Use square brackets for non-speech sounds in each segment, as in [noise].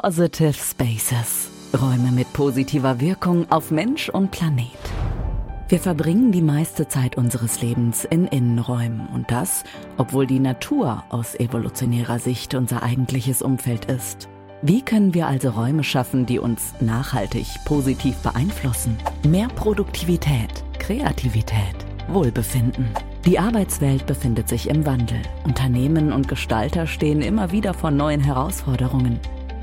Positive Spaces. Räume mit positiver Wirkung auf Mensch und Planet. Wir verbringen die meiste Zeit unseres Lebens in Innenräumen und das, obwohl die Natur aus evolutionärer Sicht unser eigentliches Umfeld ist. Wie können wir also Räume schaffen, die uns nachhaltig positiv beeinflussen? Mehr Produktivität, Kreativität, Wohlbefinden. Die Arbeitswelt befindet sich im Wandel. Unternehmen und Gestalter stehen immer wieder vor neuen Herausforderungen.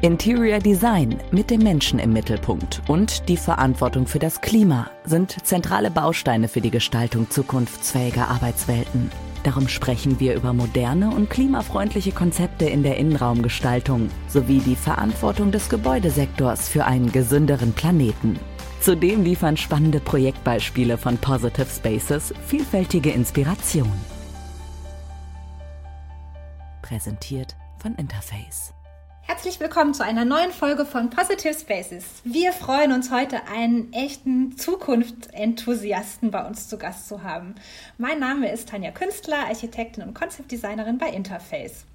Interior Design mit dem Menschen im Mittelpunkt und die Verantwortung für das Klima sind zentrale Bausteine für die Gestaltung zukunftsfähiger Arbeitswelten. Darum sprechen wir über moderne und klimafreundliche Konzepte in der Innenraumgestaltung sowie die Verantwortung des Gebäudesektors für einen gesünderen Planeten. Zudem liefern spannende Projektbeispiele von Positive Spaces vielfältige Inspiration. Präsentiert von Interface. Herzlich willkommen zu einer neuen Folge von Positive Spaces. Wir freuen uns heute, einen echten Zukunftsenthusiasten bei uns zu Gast zu haben. Mein Name ist Tanja Künstler, Architektin und Konzeptdesignerin bei Interface.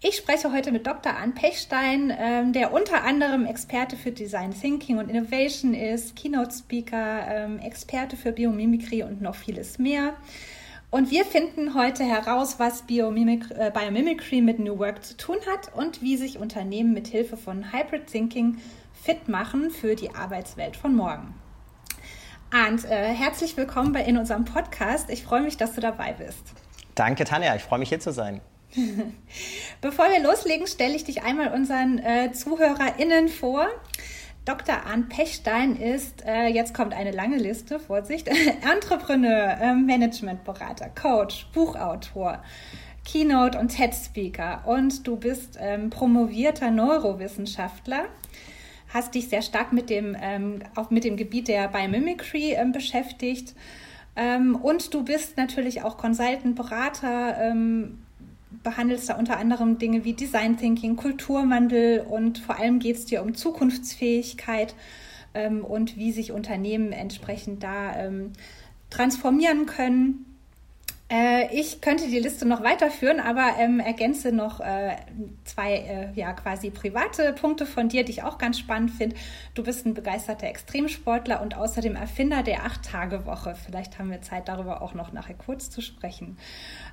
Ich spreche heute mit Dr. Arne Pechstein, ähm, der unter anderem Experte für Design Thinking und Innovation ist, Keynote Speaker, ähm, Experte für Biomimikry und noch vieles mehr. Und wir finden heute heraus, was Biomimic äh, Biomimicry mit New Work zu tun hat und wie sich Unternehmen mit Hilfe von Hybrid Thinking fit machen für die Arbeitswelt von morgen. Arndt, äh, herzlich willkommen bei, in unserem Podcast. Ich freue mich, dass du dabei bist. Danke, Tanja. Ich freue mich, hier zu sein. [laughs] Bevor wir loslegen, stelle ich dich einmal unseren äh, ZuhörerInnen vor. Dr. Arndt Pechstein ist, äh, jetzt kommt eine lange Liste, Vorsicht, [laughs] Entrepreneur, äh, Managementberater, Coach, Buchautor, Keynote und TED-Speaker und du bist ähm, promovierter Neurowissenschaftler, hast dich sehr stark mit dem, ähm, auch mit dem Gebiet der Biomimicry ähm, beschäftigt ähm, und du bist natürlich auch Consultant, Berater, ähm, behandelst da unter anderem Dinge wie Design Thinking, Kulturwandel und vor allem geht es dir um Zukunftsfähigkeit ähm, und wie sich Unternehmen entsprechend da ähm, transformieren können. Äh, ich könnte die Liste noch weiterführen, aber ähm, ergänze noch äh, zwei äh, ja quasi private Punkte von dir, die ich auch ganz spannend finde. Du bist ein begeisterter Extremsportler und außerdem Erfinder der Acht-Tage-Woche. Vielleicht haben wir Zeit, darüber auch noch nachher kurz zu sprechen.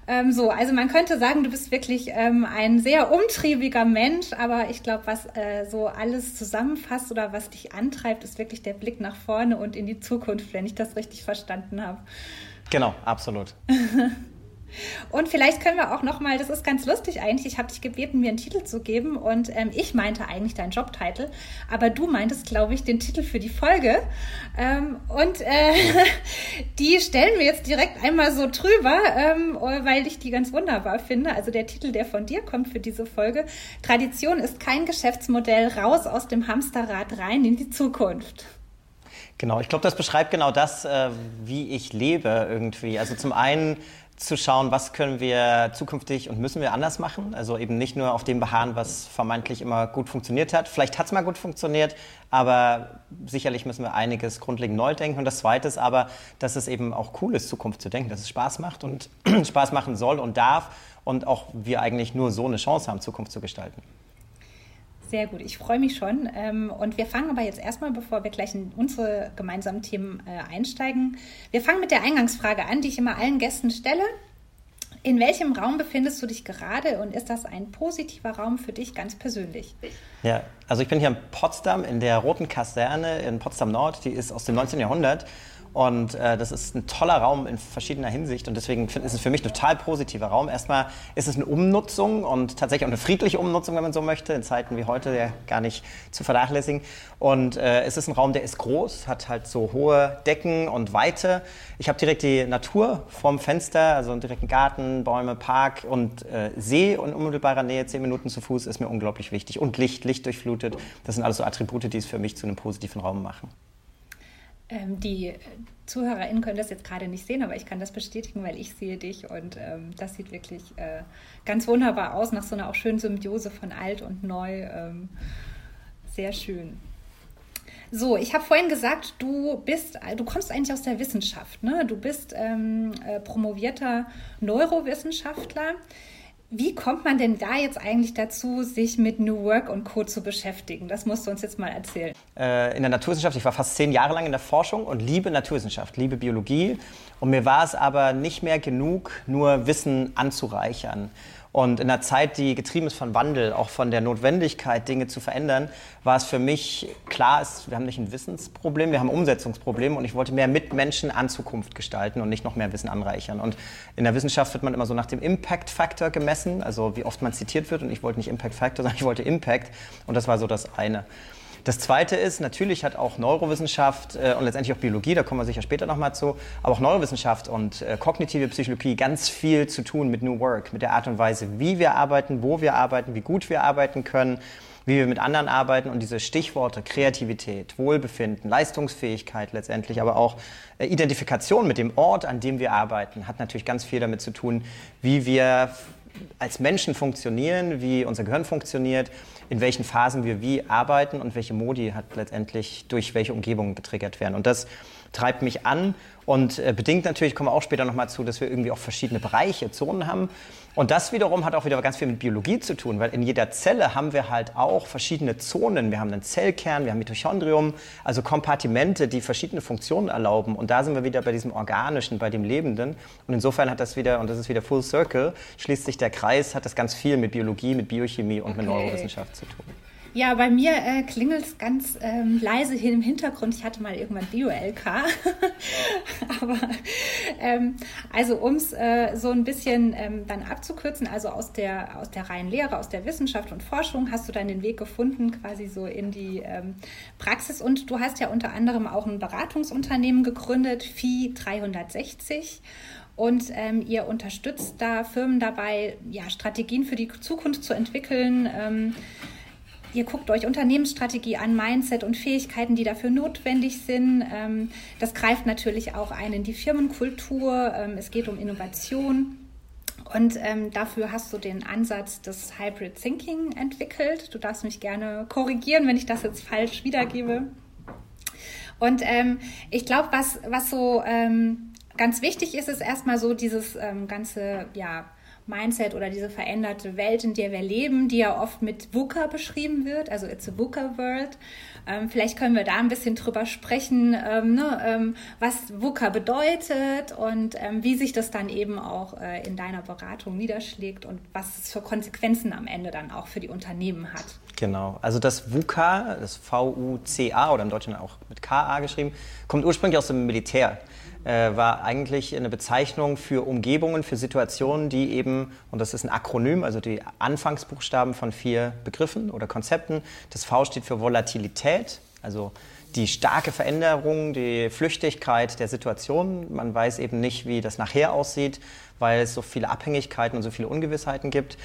Ähm, so, also man könnte sagen, du bist wirklich ähm, ein sehr umtriebiger Mensch, aber ich glaube, was äh, so alles zusammenfasst oder was dich antreibt, ist wirklich der Blick nach vorne und in die Zukunft, wenn ich das richtig verstanden habe. Genau, absolut. [laughs] Und vielleicht können wir auch noch mal, das ist ganz lustig eigentlich, ich habe dich gebeten, mir einen Titel zu geben und ähm, ich meinte eigentlich deinen Jobtitel, aber du meintest, glaube ich, den Titel für die Folge ähm, und äh, [laughs] die stellen wir jetzt direkt einmal so drüber, ähm, weil ich die ganz wunderbar finde. Also der Titel, der von dir kommt für diese Folge, Tradition ist kein Geschäftsmodell, raus aus dem Hamsterrad rein in die Zukunft. Genau, ich glaube, das beschreibt genau das, äh, wie ich lebe irgendwie. Also zum einen zu schauen, was können wir zukünftig und müssen wir anders machen. Also eben nicht nur auf dem beharren, was vermeintlich immer gut funktioniert hat. Vielleicht hat es mal gut funktioniert, aber sicherlich müssen wir einiges grundlegend neu denken. Und das Zweite ist aber, dass es eben auch cool ist, Zukunft zu denken, dass es Spaß macht und [clears throat] Spaß machen soll und darf und auch wir eigentlich nur so eine Chance haben, Zukunft zu gestalten. Sehr gut, ich freue mich schon. Ähm, und wir fangen aber jetzt erstmal, bevor wir gleich in unsere gemeinsamen Themen äh, einsteigen, wir fangen mit der Eingangsfrage an, die ich immer allen Gästen stelle. In welchem Raum befindest du dich gerade und ist das ein positiver Raum für dich ganz persönlich? Ja, also ich bin hier in Potsdam in der Roten Kaserne in Potsdam Nord, die ist aus dem 19. Jahrhundert und äh, das ist ein toller Raum in verschiedener Hinsicht und deswegen ist es für mich ein total positiver Raum. Erstmal ist es eine Umnutzung und tatsächlich auch eine friedliche Umnutzung, wenn man so möchte, in Zeiten wie heute ja gar nicht zu vernachlässigen. Und äh, es ist ein Raum, der ist groß, hat halt so hohe Decken und Weite. Ich habe direkt die Natur vorm Fenster, also einen direkten Garten, Bäume, Park und äh, See in unmittelbarer Nähe, zehn Minuten zu Fuß, ist mir unglaublich wichtig. Und Licht, Licht durchflutet, das sind alles so Attribute, die es für mich zu einem positiven Raum machen. Ähm, die ZuhörerInnen können das jetzt gerade nicht sehen, aber ich kann das bestätigen, weil ich sehe dich und ähm, das sieht wirklich äh, ganz wunderbar aus, nach so einer auch schönen Symbiose von alt und neu. Ähm, sehr schön. So, ich habe vorhin gesagt, du bist, du kommst eigentlich aus der Wissenschaft, ne? Du bist ähm, äh, promovierter Neurowissenschaftler. Wie kommt man denn da jetzt eigentlich dazu, sich mit New Work und Co. zu beschäftigen? Das musst du uns jetzt mal erzählen. Äh, in der Naturwissenschaft, ich war fast zehn Jahre lang in der Forschung und liebe Naturwissenschaft, liebe Biologie. Und mir war es aber nicht mehr genug, nur Wissen anzureichern. Und in einer Zeit, die getrieben ist von Wandel, auch von der Notwendigkeit, Dinge zu verändern, war es für mich klar, wir haben nicht ein Wissensproblem, wir haben ein Umsetzungsproblem und ich wollte mehr mit Menschen an Zukunft gestalten und nicht noch mehr Wissen anreichern. Und in der Wissenschaft wird man immer so nach dem Impact Factor gemessen, also wie oft man zitiert wird und ich wollte nicht Impact Factor, sondern ich wollte Impact und das war so das eine. Das Zweite ist, natürlich hat auch Neurowissenschaft äh, und letztendlich auch Biologie, da kommen wir sicher später nochmal zu, aber auch Neurowissenschaft und äh, kognitive Psychologie ganz viel zu tun mit New Work, mit der Art und Weise, wie wir arbeiten, wo wir arbeiten, wie gut wir arbeiten können, wie wir mit anderen arbeiten und diese Stichworte Kreativität, Wohlbefinden, Leistungsfähigkeit letztendlich, aber auch äh, Identifikation mit dem Ort, an dem wir arbeiten, hat natürlich ganz viel damit zu tun, wie wir als Menschen funktionieren, wie unser Gehirn funktioniert, in welchen Phasen wir wie arbeiten und welche Modi hat letztendlich durch welche Umgebungen getriggert werden. Und das treibt mich an und äh, bedingt natürlich, kommen wir auch später nochmal zu, dass wir irgendwie auch verschiedene Bereiche, Zonen haben. Und das wiederum hat auch wieder ganz viel mit Biologie zu tun, weil in jeder Zelle haben wir halt auch verschiedene Zonen. Wir haben einen Zellkern, wir haben Mitochondrium, also Kompartimente, die verschiedene Funktionen erlauben. Und da sind wir wieder bei diesem Organischen, bei dem Lebenden. Und insofern hat das wieder, und das ist wieder Full Circle, schließt sich der Kreis, hat das ganz viel mit Biologie, mit Biochemie und okay. mit Neurowissenschaft zu tun. Ja, bei mir äh, klingelt es ganz ähm, leise hier im Hintergrund. Ich hatte mal irgendwann Bio-LK. [laughs] Aber ähm, also um es äh, so ein bisschen ähm, dann abzukürzen, also aus der, aus der reinen Lehre, aus der Wissenschaft und Forschung hast du dann den Weg gefunden, quasi so in die ähm, Praxis. Und du hast ja unter anderem auch ein Beratungsunternehmen gegründet, FI 360. Und ähm, ihr unterstützt da Firmen dabei, ja, Strategien für die Zukunft zu entwickeln. Ähm, Ihr guckt euch Unternehmensstrategie an, Mindset und Fähigkeiten, die dafür notwendig sind. Ähm, das greift natürlich auch ein in die Firmenkultur. Ähm, es geht um Innovation. Und ähm, dafür hast du den Ansatz des Hybrid Thinking entwickelt. Du darfst mich gerne korrigieren, wenn ich das jetzt falsch wiedergebe. Und ähm, ich glaube, was, was so ähm, ganz wichtig ist, ist erstmal so dieses ähm, ganze, ja, Mindset oder diese veränderte Welt, in der wir leben, die ja oft mit VUCA beschrieben wird, also It's a VUCA World. Ähm, vielleicht können wir da ein bisschen drüber sprechen, ähm, ne, ähm, was VUCA bedeutet und ähm, wie sich das dann eben auch äh, in deiner Beratung niederschlägt und was es für Konsequenzen am Ende dann auch für die Unternehmen hat. Genau, also das VUCA, das V-U-C-A oder im Deutschen auch mit K-A geschrieben, kommt ursprünglich aus dem Militär äh, war eigentlich eine Bezeichnung für Umgebungen, für Situationen, die eben, und das ist ein Akronym, also die Anfangsbuchstaben von vier Begriffen oder Konzepten. Das V steht für Volatilität, also die starke Veränderung, die Flüchtigkeit der Situation. Man weiß eben nicht, wie das nachher aussieht, weil es so viele Abhängigkeiten und so viele Ungewissheiten gibt.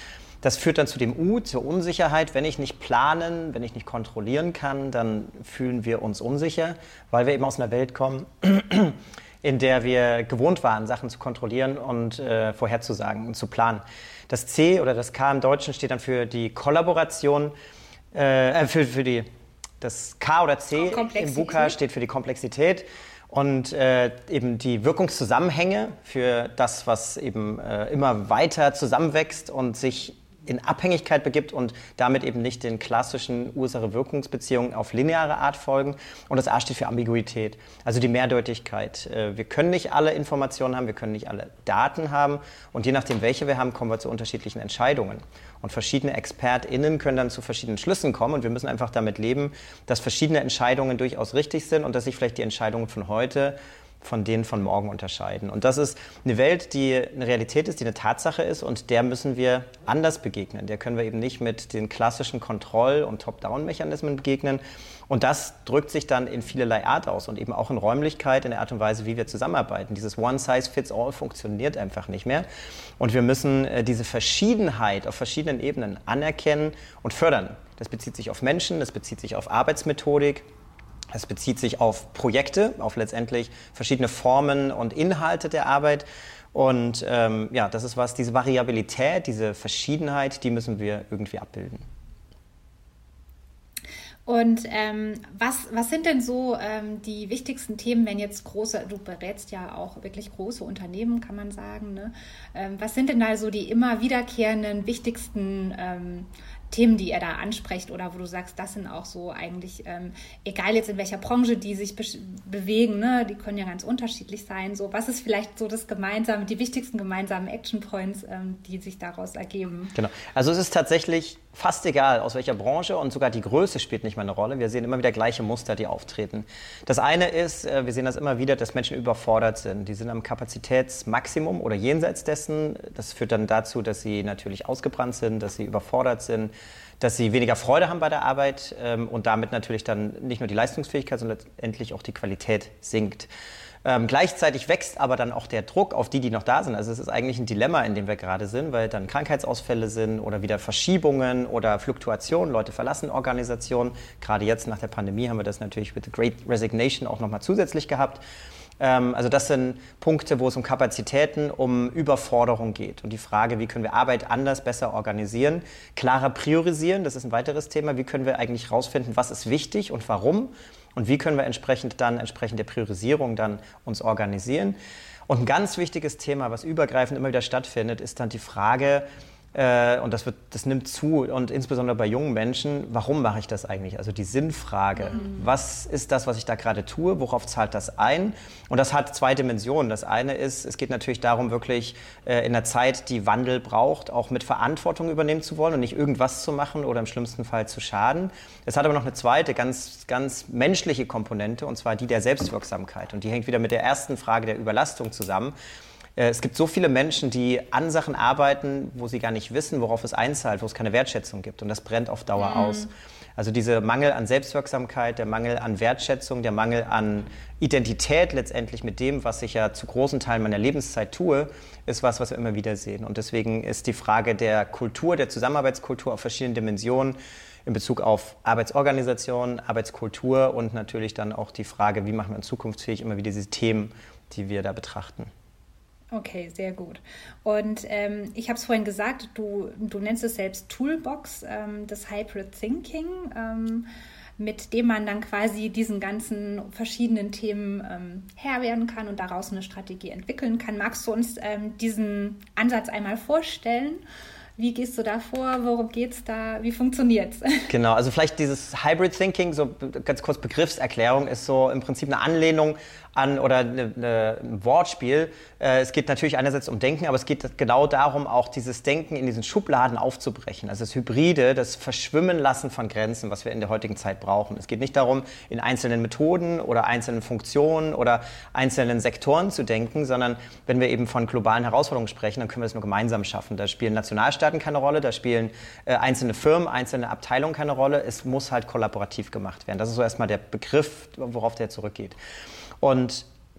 Das führt dann zu dem U, zur Unsicherheit. Wenn ich nicht planen, wenn ich nicht kontrollieren kann, dann fühlen wir uns unsicher, weil wir eben aus einer Welt kommen, [clears throat] in der wir gewohnt waren, Sachen zu kontrollieren und äh, vorherzusagen und zu planen. Das C oder das K im Deutschen steht dann für die Kollaboration, äh, äh für, für die, das K oder C im VUCA steht für die Komplexität und äh, eben die Wirkungszusammenhänge für das, was eben äh, immer weiter zusammenwächst und sich in Abhängigkeit begibt und damit eben nicht den klassischen Ursache-Wirkungsbeziehungen auf lineare Art folgen. Und das A steht für Ambiguität, also die Mehrdeutigkeit. Äh, wir können nicht alle Informationen haben, wir können nicht alle Daten haben und je nachdem, welche wir haben, kommen wir zu unterschiedlichen Entscheidungen. Und verschiedene ExpertInnen können dann zu verschiedenen Schlüssen kommen und wir müssen einfach damit leben, dass verschiedene Entscheidungen durchaus richtig sind und dass sich vielleicht die Entscheidungen von heute von denen von morgen unterscheiden. Und das ist eine Welt, die eine Realität ist, die eine Tatsache ist und der müssen wir anders begegnen. Der können wir eben nicht mit den klassischen Kontroll- und Top-Down-Mechanismen begegnen. Und das drückt sich dann in vielerlei Art aus und eben auch in Räumlichkeit, in der Art und Weise, wie wir zusammenarbeiten. Dieses One-Size-Fits-All funktioniert einfach nicht mehr. Und wir müssen äh, diese Verschiedenheit auf verschiedenen Ebenen anerkennen und fördern. Das bezieht sich auf Menschen, das bezieht sich auf Arbeitsmethodik, es bezieht sich auf Projekte, auf letztendlich verschiedene Formen und Inhalte der Arbeit. Und ähm, ja, das ist was, diese Variabilität, diese Verschiedenheit, die müssen wir irgendwie abbilden. Und ähm, was, was sind denn so ähm, die wichtigsten Themen, wenn jetzt große, du berätst ja auch wirklich große Unternehmen, kann man sagen, ne? Ähm, was sind denn da so die immer wiederkehrenden, wichtigsten ähm, Themen, die ihr da ansprecht oder wo du sagst, das sind auch so eigentlich, ähm, egal jetzt in welcher Branche die sich be bewegen, ne, die können ja ganz unterschiedlich sein. So, was ist vielleicht so das gemeinsame, die wichtigsten gemeinsamen Action Points, ähm, die sich daraus ergeben? Genau. Also es ist tatsächlich fast egal, aus welcher Branche und sogar die Größe spielt nicht mal eine Rolle. Wir sehen immer wieder gleiche Muster, die auftreten. Das eine ist, äh, wir sehen das immer wieder, dass Menschen überfordert sind. Die sind am Kapazitätsmaximum oder jenseits dessen. Das führt dann dazu, dass sie natürlich ausgebrannt sind, dass sie überfordert sind dass sie weniger Freude haben bei der Arbeit ähm, und damit natürlich dann nicht nur die Leistungsfähigkeit, sondern letztendlich auch die Qualität sinkt. Ähm, gleichzeitig wächst aber dann auch der Druck auf die, die noch da sind. Also es ist eigentlich ein Dilemma, in dem wir gerade sind, weil dann Krankheitsausfälle sind oder wieder Verschiebungen oder Fluktuationen. Leute verlassen Organisationen. Gerade jetzt nach der Pandemie haben wir das natürlich mit The Great Resignation auch nochmal zusätzlich gehabt. Ähm, also das sind Punkte, wo es um Kapazitäten, um Überforderung geht und die Frage, wie können wir Arbeit anders, besser organisieren, klarer priorisieren, das ist ein weiteres Thema, wie können wir eigentlich herausfinden, was ist wichtig und warum und wie können wir entsprechend dann, entsprechend der Priorisierung dann uns organisieren. Und ein ganz wichtiges Thema, was übergreifend immer wieder stattfindet, ist dann die Frage, äh, und das, wird, das nimmt zu und insbesondere bei jungen Menschen, warum mache ich das eigentlich? Also die Sinnfrage. Mhm. Was ist das, was ich da gerade tue? Worauf zahlt das ein? Und das hat zwei Dimensionen. Das eine ist, es geht natürlich darum, wirklich äh, in der Zeit, die Wandel braucht, auch mit Verantwortung übernehmen zu wollen und nicht irgendwas zu machen oder im schlimmsten Fall zu schaden. Es hat aber noch eine zweite, ganz, ganz menschliche Komponente, und zwar die der Selbstwirksamkeit. Und die hängt wieder mit der ersten Frage der Überlastung zusammen. Äh, es gibt so viele Menschen, die an Sachen arbeiten, wo sie gar nicht wissen, worauf es einzahlt, wo es keine Wertschätzung gibt. Und das brennt auf Dauer mhm. aus. Also dieser Mangel an Selbstwirksamkeit, der Mangel an Wertschätzung, der Mangel an Identität letztendlich mit dem, was ich ja zu großen Teilen meiner Lebenszeit tue, ist was, was wir immer wieder sehen. Und deswegen ist die Frage der Kultur, der Zusammenarbeitskultur auf verschiedenen Dimensionen in Bezug auf Arbeitsorganisation, Arbeitskultur und natürlich dann auch die Frage, wie machen wir uns zukunftsfähig, immer wieder diese Themen, die wir da betrachten. Okay, sehr gut. Und ähm, ich habe es vorhin gesagt, du, du nennst es selbst Toolbox, ähm, das Hybrid Thinking, ähm, mit dem man dann quasi diesen ganzen verschiedenen Themen ähm, Herr werden kann und daraus eine Strategie entwickeln kann. Magst du uns ähm, diesen Ansatz einmal vorstellen? Wie gehst du da vor? Worum geht es da? Wie funktioniert es? [laughs] Genau, also vielleicht dieses Hybrid Thinking, so ganz kurz Begriffserklärung, ist so im Prinzip eine Anlehnung an oder eine, eine, ein Wortspiel. Äh, es geht natürlich einerseits um Denken, aber es geht genau darum, auch dieses Denken in diesen Schubladen aufzubrechen. Also das Hybride, das Verschwimmen lassen von Grenzen, was wir in der heutigen Zeit brauchen. Es geht nicht darum, in einzelnen Methoden oder einzelnen Funktionen oder einzelnen Sektoren zu denken, sondern wenn wir eben von globalen Herausforderungen sprechen, dann können wir das nur gemeinsam schaffen. Da spielen Nationalstaaten keine Rolle, da spielen äh, einzelne Firmen, einzelne Abteilungen keine Rolle. Es muss halt kollaborativ gemacht werden. Das ist so erstmal der Begriff, worauf der zurückgeht. Und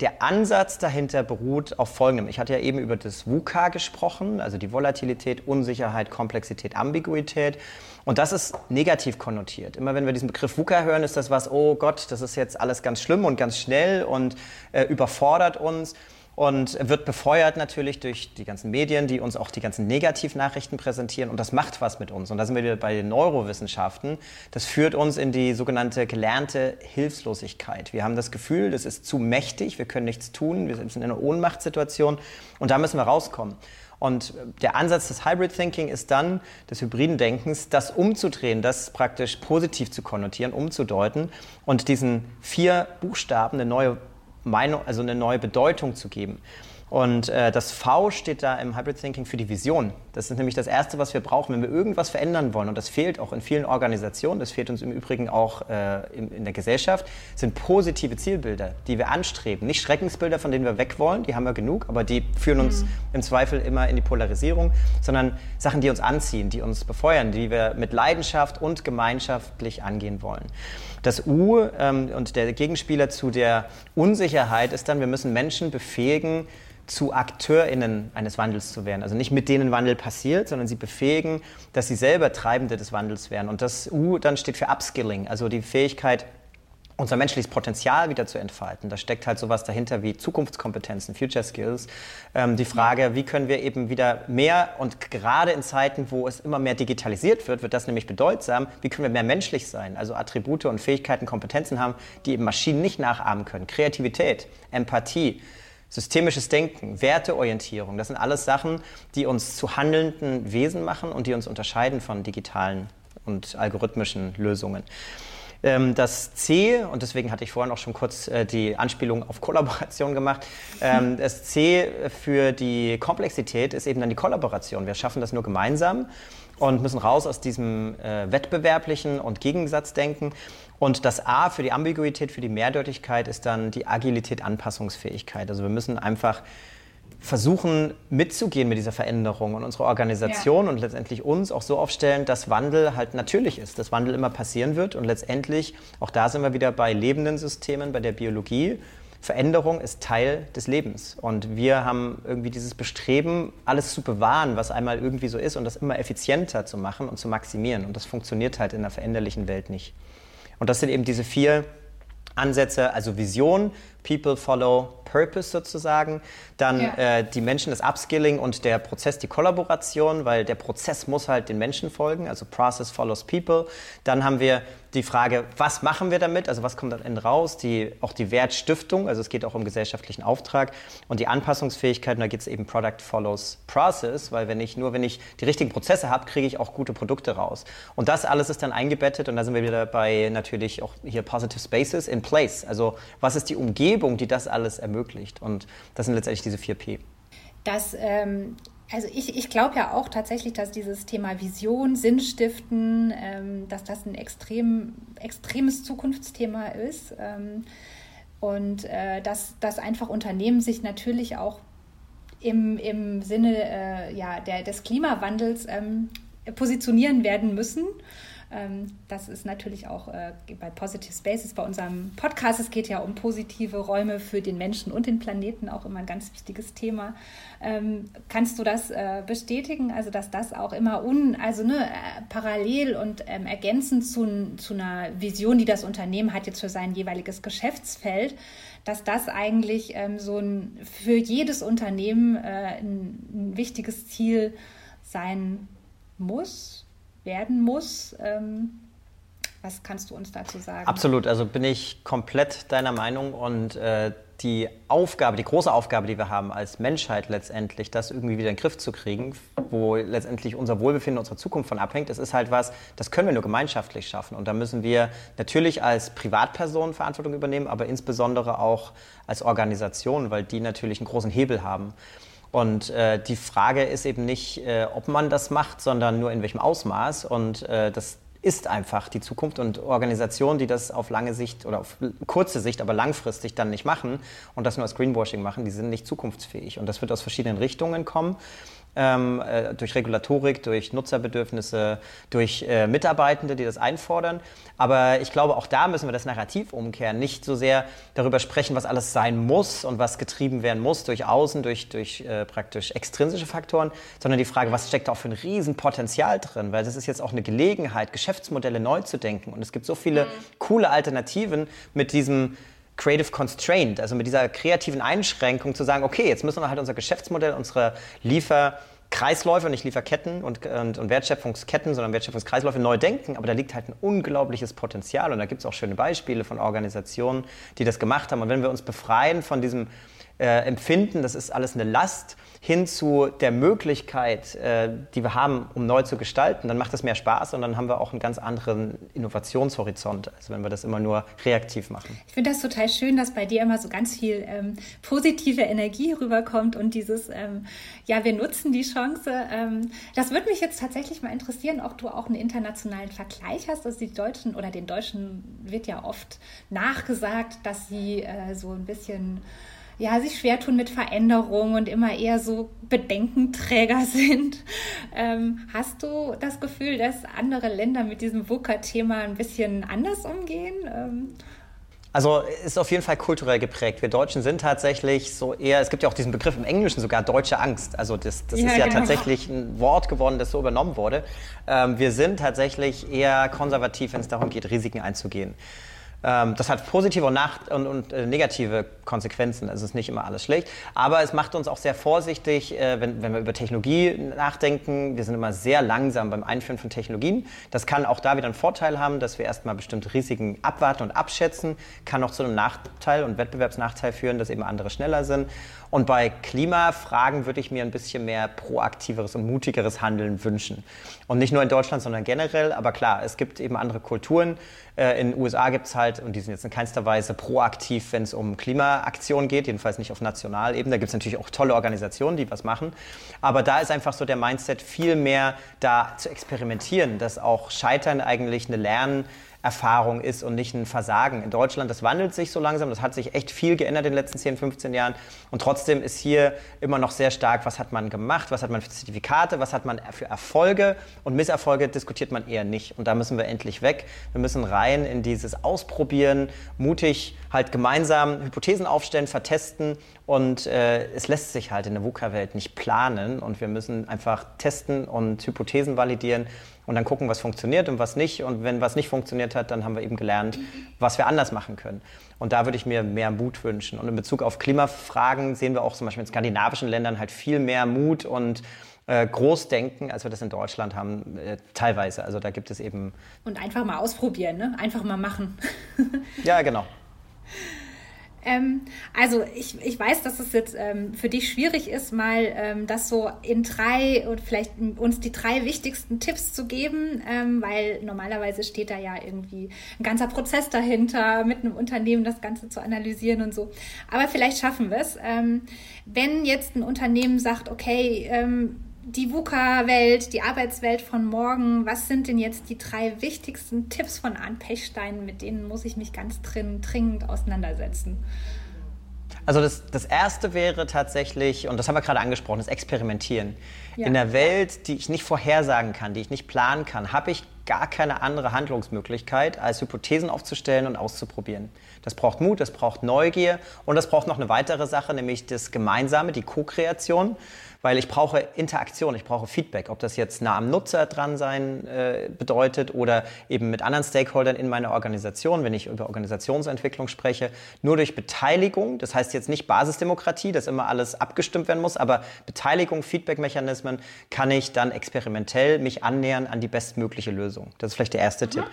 der Ansatz dahinter beruht auf Folgendem. Ich hatte ja eben über das VUCA gesprochen, also die Volatilität, Unsicherheit, Komplexität, Ambiguität. Und das ist negativ konnotiert. Immer wenn wir diesen Begriff VUCA hören, ist das was, oh Gott, das ist jetzt alles ganz schlimm und ganz schnell und äh, überfordert uns und wird befeuert natürlich durch die ganzen Medien, die uns auch die ganzen Negativnachrichten präsentieren und das macht was mit uns. Und da sind wir wieder bei den Neurowissenschaften. Das führt uns in die sogenannte gelernte Hilflosigkeit. Wir haben das Gefühl, das ist zu mächtig, wir können nichts tun, wir sind in einer Ohnmachtssituation und da müssen wir rauskommen. Und der Ansatz des Hybrid Thinking ist dann, des hybriden Denkens, das umzudrehen, das praktisch positiv zu konnotieren, umzudeuten und diesen vier Buchstaben eine neue Meinung, also eine neue Bedeutung zu geben. Und äh, das V steht da im Hybrid Thinking für die Vision. Das ist nämlich das Erste, was wir brauchen, wenn wir irgendwas verändern wollen. Und das fehlt auch in vielen Organisationen, das fehlt uns im Übrigen auch äh, in, in, der Gesellschaft, sind positive Zielbilder, die wir anstreben. Nicht Schreckensbilder, von denen wir weg wollen, die haben wir genug, aber die führen uns mhm. im Zweifel immer in die Polarisierung, sondern Sachen, die uns anziehen, die uns befeuern, die wir mit Leidenschaft und gemeinschaftlich angehen wollen. Das U ähm, und der Gegenspieler zu der Unsicherheit ist dann, wir müssen Menschen befähigen, zu AkteurInnen eines Wandels zu werden. Also nicht mit denen Wandel passiert, sondern sie befähigen, dass sie selber Treibende des Wandels werden. Und das U dann steht für Upskilling, also die Fähigkeit, unser menschliches Potenzial wieder zu entfalten. Da steckt halt sowas dahinter wie Zukunftskompetenzen, Future Skills. Ähm, die Frage, wie können wir eben wieder mehr und gerade in Zeiten, wo es immer mehr digitalisiert wird, wird das nämlich bedeutsam, wie können wir mehr menschlich sein, also Attribute und Fähigkeiten, Kompetenzen haben, die eben Maschinen nicht nachahmen können. Kreativität, Empathie, systemisches Denken, Werteorientierung, das sind alles Sachen, die uns zu handelnden Wesen machen und die uns unterscheiden von digitalen und algorithmischen Lösungen. Ähm, das C, und deswegen hatte ich vorhin auch schon kurz äh, die Anspielung auf Kollaboration gemacht, ähm, [laughs] das C für die Komplexität ist eben dann die Kollaboration. Wir schaffen das nur gemeinsam und müssen raus aus diesem äh, wettbewerblichen und Gegensatzdenken. Und das A für die Ambiguität, für die Mehrdeutigkeit ist dann die Agilität, Anpassungsfähigkeit. Also wir müssen einfach versuchen mitzugehen mit dieser Veränderung und unsere Organisation ja. und letztendlich uns auch so aufstellen, dass Wandel halt natürlich ist, dass Wandel immer passieren wird und letztendlich, auch da sind wir wieder bei lebenden Systemen, bei der Biologie, Veränderung ist Teil des Lebens. Und wir haben irgendwie dieses Bestreben, alles zu bewahren, was einmal irgendwie so ist und das immer effizienter zu machen und zu maximieren. Und das funktioniert halt in einer veränderlichen Welt nicht. Und das sind eben diese vier Ansätze, also Vision, People Follow Purpose sozusagen. Dann ja. äh, die Menschen, das Upskilling und der Prozess, die Kollaboration, weil der Prozess muss halt den Menschen folgen, also Process follows People. Dann haben wir die Frage, was machen wir damit, also was kommt am Ende raus, die, auch die Wertstiftung, also es geht auch um gesellschaftlichen Auftrag und die Anpassungsfähigkeit, und da geht es eben Product follows Process, weil wenn ich nur, wenn ich die richtigen Prozesse habe, kriege ich auch gute Produkte raus. Und das alles ist dann eingebettet und da sind wir wieder bei natürlich auch hier Positive Spaces in Place, also was ist die Umgebung, die das alles ermöglicht und das sind letztendlich diese 4P. Das ähm also ich, ich glaube ja auch tatsächlich, dass dieses Thema Vision, Sinnstiften, ähm, dass das ein extrem, extremes Zukunftsthema ist. Ähm, und äh, dass, dass einfach Unternehmen sich natürlich auch im, im Sinne äh, ja, der, des Klimawandels ähm, positionieren werden müssen. Ähm, das ist natürlich auch äh, bei Positive Spaces, bei unserem Podcast. Es geht ja um positive Räume für den Menschen und den Planeten, auch immer ein ganz wichtiges Thema. Ähm, kannst du das äh, bestätigen? Also, dass das auch immer un, also ne, äh, parallel und ähm, ergänzend zu, zu einer Vision, die das Unternehmen hat, jetzt für sein jeweiliges Geschäftsfeld, dass das eigentlich ähm, so ein für jedes Unternehmen äh, ein, ein wichtiges Ziel sein muss, werden muss. Ähm, was kannst du uns dazu sagen? Absolut, also bin ich komplett deiner Meinung und äh, die Aufgabe, die große Aufgabe, die wir haben als Menschheit letztendlich, das irgendwie wieder in den Griff zu kriegen, wo letztendlich unser Wohlbefinden, unsere Zukunft von abhängt, das ist halt was, das können wir nur gemeinschaftlich schaffen. Und da müssen wir natürlich als Privatperson Verantwortung übernehmen, aber insbesondere auch als Organisation, weil die natürlich einen großen Hebel haben. Und äh, die Frage ist eben nicht, äh, ob man das macht, sondern nur in welchem Ausmaß. Und äh, das ist einfach die Zukunft und Organisationen, die das auf lange Sicht oder auf kurze Sicht, aber langfristig dann nicht machen und das nur als Greenwashing machen, die sind nicht zukunftsfähig. Und das wird aus verschiedenen Richtungen kommen ähm, äh, durch Regulatorik, durch Nutzerbedürfnisse, durch äh, Mitarbeitende, die das einfordern. Aber ich glaube, auch da müssen wir das Narrativ umkehren. Nicht so sehr darüber sprechen, was alles sein muss und was getrieben werden muss durch Außen, durch, durch äh, praktisch extrinsische Faktoren, sondern die Frage, was steckt da auch für ein Riesenpotenzial drin? Weil das ist jetzt auch eine Gelegenheit, Geschäftsmodelle neu zu denken. Und es gibt so viele mhm. coole Alternativen mit diesem Creative Constraint, also mit dieser kreativen Einschränkung zu sagen, okay, jetzt müssen wir halt unser Geschäftsmodell, unsere Lieferkreisläufe, nicht Lieferketten und, und, und, Wertschöpfungsketten, sondern Wertschöpfungskreisläufe neu denken. Aber da liegt halt ein unglaubliches Potenzial und da gibt es auch schöne Beispiele von Organisationen, die das gemacht haben. Und wenn wir uns befreien von diesem äh, empfinden, das ist alles eine Last, hin zu der Möglichkeit, äh, die wir haben, um neu zu gestalten, dann macht es mehr Spaß und dann haben wir auch einen ganz anderen Innovationshorizont, als wenn wir das immer nur reaktiv machen. Ich finde das total schön, dass bei dir immer so ganz viel ähm, positive Energie rüberkommt und dieses, ähm, ja, wir nutzen die Chance. Ähm, das würde mich jetzt tatsächlich mal interessieren, ob du auch einen internationalen Vergleich hast. Also die Deutschen oder den Deutschen wird ja oft nachgesagt, dass sie äh, so ein bisschen ja, sich schwer tun mit Veränderungen und immer eher so Bedenkenträger [laughs] sind. Ähm, hast du das Gefühl, dass andere Länder mit diesem VUCA-Thema ein bisschen anders umgehen? Ähm, also ist auf jeden Fall kulturell geprägt. Wir Deutschen sind tatsächlich so eher, es gibt ja auch diesen Begriff im Englischen sogar, deutsche Angst. Also das, das ja, ist ja genau. tatsächlich ein Wort geworden, das so übernommen wurde. Ähm, wir sind tatsächlich eher konservativ, wenn es darum geht, Risiken einzugehen. Ähm, das hat positive und, und, und äh, negative Konsequenzen. Also es ist nicht immer alles schlecht. Aber es macht uns auch sehr vorsichtig, äh, wenn, wenn wir über Technologie nachdenken. Wir sind immer sehr langsam beim Einführen von Technologien. Das kann auch da wieder einen Vorteil haben, dass wir erstmal bestimmte Risiken abwarten und abschätzen. Kann auch zu einem Nachteil und Wettbewerbsnachteil führen, dass eben andere schneller sind. Und bei Klimafragen würde ich mir ein bisschen mehr proaktiveres und mutigeres Handeln wünschen. Und nicht nur in Deutschland, sondern generell. Aber klar, es gibt eben andere Kulturen. Äh, in den USA gibt es halt, und die sind jetzt in keinster Weise proaktiv, wenn es um Klimaaktionen geht, jedenfalls nicht auf Nationalebene. Da gibt es natürlich auch tolle Organisationen, die was machen. Aber da ist einfach so der Mindset, viel mehr da zu experimentieren, dass auch Scheitern eigentlich eine Lern- Erfahrung ist und nicht ein Versagen. In Deutschland, das wandelt sich so langsam, das hat sich echt viel geändert in den letzten 10, 15 Jahren. Und trotzdem ist hier immer noch sehr stark, was hat man gemacht, was hat man für Zertifikate, was hat man für Erfolge. Und Misserfolge diskutiert man eher nicht. Und da müssen wir endlich weg. Wir müssen rein in dieses Ausprobieren, mutig halt gemeinsam Hypothesen aufstellen, vertesten. Und äh, es lässt sich halt in der VUCA-Welt nicht planen. Und wir müssen einfach testen und Hypothesen validieren und dann gucken, was funktioniert und was nicht. Und wenn was nicht funktioniert hat, dann haben wir eben gelernt, was wir anders machen können. Und da würde ich mir mehr Mut wünschen. Und in Bezug auf Klimafragen sehen wir auch zum Beispiel in skandinavischen Ländern halt viel mehr Mut und äh, Großdenken, als wir das in Deutschland haben, äh, teilweise. Also da gibt es eben. Und einfach mal ausprobieren, ne? Einfach mal machen. ja, genau. [laughs] Ähm, also ich, ich weiß, dass es jetzt ähm, für dich schwierig ist, mal ähm, das so in drei und vielleicht uns die drei wichtigsten Tipps zu geben, ähm, weil normalerweise steht da ja irgendwie ein ganzer Prozess dahinter, mit einem Unternehmen das Ganze zu analysieren und so. Aber vielleicht schaffen wir es. Ähm, wenn jetzt ein Unternehmen sagt, okay, ähm, die VUCA-Welt, die Arbeitswelt von morgen. Was sind denn jetzt die drei wichtigsten Tipps von Arndt Pechstein, mit denen muss ich mich ganz drin, dringend auseinandersetzen? Also das, das erste wäre tatsächlich, und das haben wir gerade angesprochen, das Experimentieren. Ja. In der Welt, die ich nicht vorhersagen kann, die ich nicht planen kann, habe ich gar keine andere Handlungsmöglichkeit, als Hypothesen aufzustellen und auszuprobieren. Das braucht Mut, das braucht Neugier und das braucht noch eine weitere Sache, nämlich das Gemeinsame, die Co-Kreation weil ich brauche Interaktion, ich brauche Feedback, ob das jetzt nah am Nutzer dran sein äh, bedeutet oder eben mit anderen Stakeholdern in meiner Organisation, wenn ich über Organisationsentwicklung spreche, nur durch Beteiligung, das heißt jetzt nicht Basisdemokratie, dass immer alles abgestimmt werden muss, aber Beteiligung, Feedbackmechanismen kann ich dann experimentell mich annähern an die bestmögliche Lösung. Das ist vielleicht der erste mhm. Tipp.